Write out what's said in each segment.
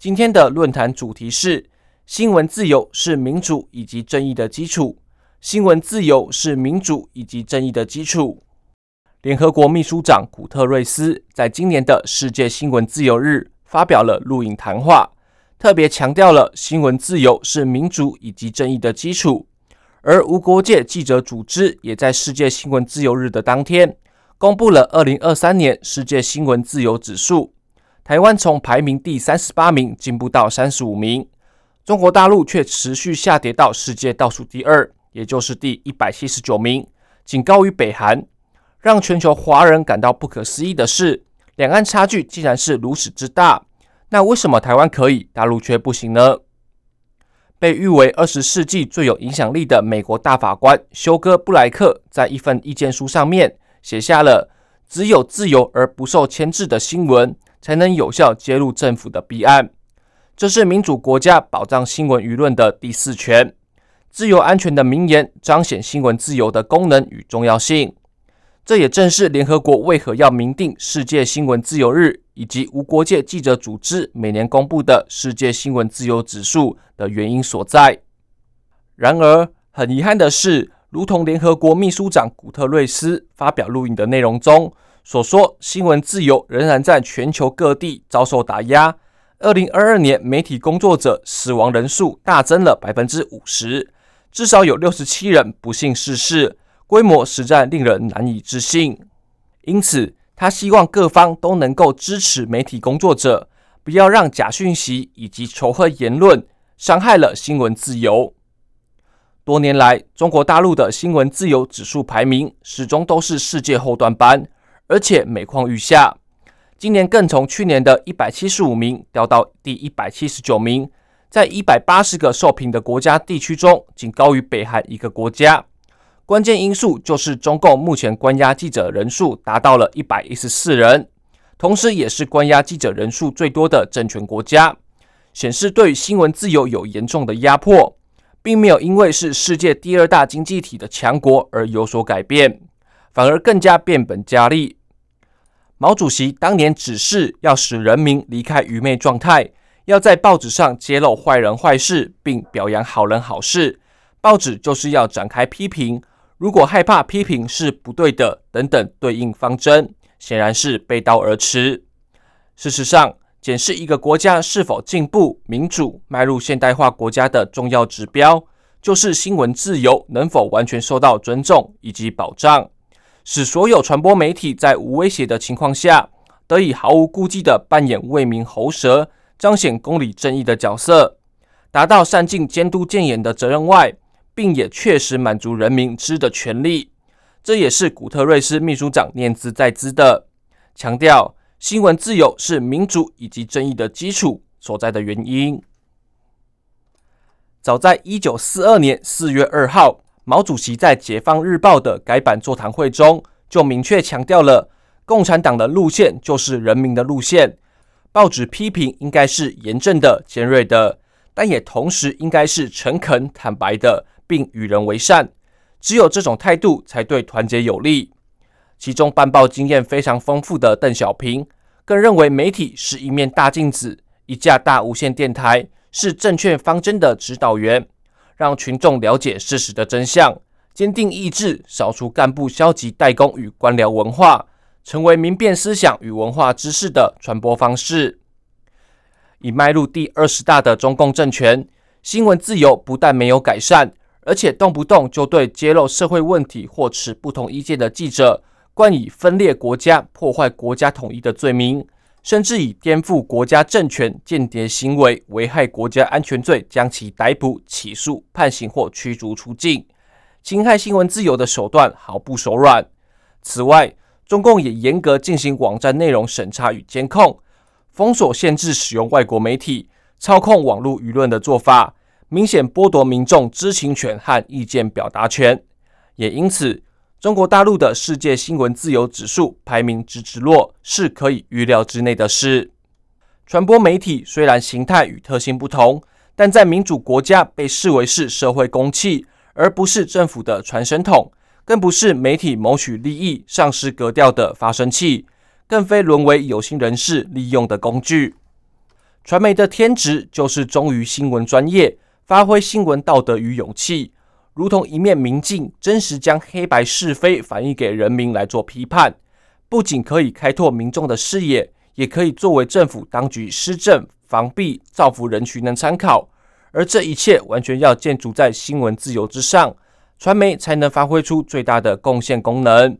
今天的论坛主题是：新闻自由是民主以及正义的基础。新闻自由是民主以及正义的基础。联合国秘书长古特瑞斯在今年的世界新闻自由日发表了录影谈话，特别强调了新闻自由是民主以及正义的基础。而无国界记者组织也在世界新闻自由日的当天。公布了二零二三年世界新闻自由指数，台湾从排名第三十八名进步到三十五名，中国大陆却持续下跌到世界倒数第二，也就是第一百七十九名，仅高于北韩。让全球华人感到不可思议的是，两岸差距竟然是如此之大。那为什么台湾可以，大陆却不行呢？被誉为二十世纪最有影响力的美国大法官休哥布莱克在一份意见书上面。写下了“只有自由而不受牵制的新闻，才能有效揭露政府的弊案”。这是民主国家保障新闻舆论的第四权。自由安全的名言，彰显新闻自由的功能与重要性。这也正是联合国为何要明定世界新闻自由日，以及无国界记者组织每年公布的世界新闻自由指数的原因所在。然而，很遗憾的是。如同联合国秘书长古特瑞斯发表录影的内容中所说，新闻自由仍然在全球各地遭受打压。二零二二年，媒体工作者死亡人数大增了百分之五十，至少有六十七人不幸逝世，规模实在令人难以置信。因此，他希望各方都能够支持媒体工作者，不要让假讯息以及仇恨言论伤害了新闻自由。多年来，中国大陆的新闻自由指数排名始终都是世界后段班，而且每况愈下。今年更从去年的一百七十五名掉到第一百七十九名，在一百八十个受评的国家地区中，仅高于北韩一个国家。关键因素就是中共目前关押记者人数达到了一百一十四人，同时也是关押记者人数最多的政权国家，显示对新闻自由有严重的压迫。并没有因为是世界第二大经济体的强国而有所改变，反而更加变本加厉。毛主席当年指示要使人民离开愚昧状态，要在报纸上揭露坏人坏事，并表扬好人好事。报纸就是要展开批评，如果害怕批评是不对的等等对应方针，显然是背道而驰。事实上，检视一个国家是否进步、民主、迈入现代化国家的重要指标，就是新闻自由能否完全受到尊重以及保障，使所有传播媒体在无威胁的情况下，得以毫无顾忌地扮演为民喉舌、彰显公理正义的角色，达到善尽监督建言的责任外，并也确实满足人民知的权利。这也是古特瑞斯秘书长念兹在兹的强调。新闻自由是民主以及正义的基础所在的原因。早在一九四二年四月二号，毛主席在《解放日报》的改版座谈会中，就明确强调了共产党的路线就是人民的路线。报纸批评应该是严正的、尖锐的，但也同时应该是诚恳、坦白的，并与人为善。只有这种态度，才对团结有利。其中办报经验非常丰富的邓小平，更认为媒体是一面大镜子，一架大无线电台是正确方针的指导员，让群众了解事实的真相，坚定意志，扫除干部消极怠工与官僚文化，成为明辨思想与文化知识的传播方式。已迈入第二十大的中共政权，新闻自由不但没有改善，而且动不动就对揭露社会问题或持不同意见的记者。冠以分裂国家、破坏国家统一的罪名，甚至以颠覆国家政权、间谍行为、危害国家安全罪将其逮捕、起诉、判刑或驱逐出境，侵害新闻自由的手段毫不手软。此外，中共也严格进行网站内容审查与监控，封锁、限制使用外国媒体、操控网络舆论的做法，明显剥夺民众知情权和意见表达权。也因此，中国大陆的世界新闻自由指数排名直直落，是可以预料之内的事。传播媒体虽然形态与特性不同，但在民主国家被视为是社会公器，而不是政府的传声筒，更不是媒体谋取利益、丧失格调的发声器。更非沦为有心人士利用的工具。传媒的天职就是忠于新闻专业，发挥新闻道德与勇气，如同一面明镜，真实将黑白是非反映给人民来做批判。不仅可以开拓民众的视野，也可以作为政府当局施政、防弊、造福人群的参考。而这一切完全要建筑在新闻自由之上，传媒才能发挥出最大的贡献功能。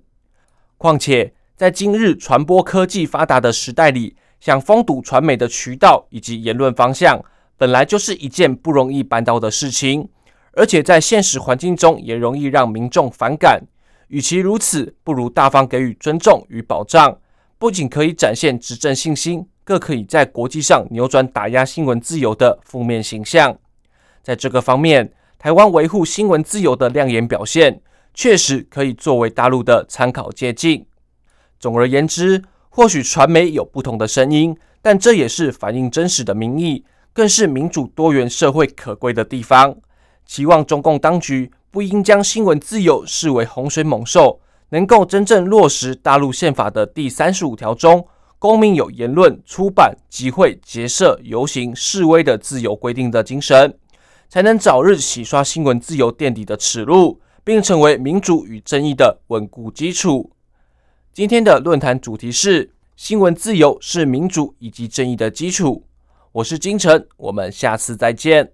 况且。在今日传播科技发达的时代里，想封堵传媒的渠道以及言论方向，本来就是一件不容易办到的事情，而且在现实环境中也容易让民众反感。与其如此，不如大方给予尊重与保障，不仅可以展现执政信心，更可以在国际上扭转打压新闻自由的负面形象。在这个方面，台湾维护新闻自由的亮眼表现，确实可以作为大陆的参考借鉴。总而言之，或许传媒有不同的声音，但这也是反映真实的民意，更是民主多元社会可贵的地方。希望中共当局不应将新闻自由视为洪水猛兽，能够真正落实大陆宪法的第三十五条中公民有言论、出版、集会、结社、游行、示威的自由规定的精神，才能早日洗刷新闻自由垫底的耻辱，并成为民主与正义的稳固基础。今天的论坛主题是新闻自由是民主以及正义的基础。我是金城，我们下次再见。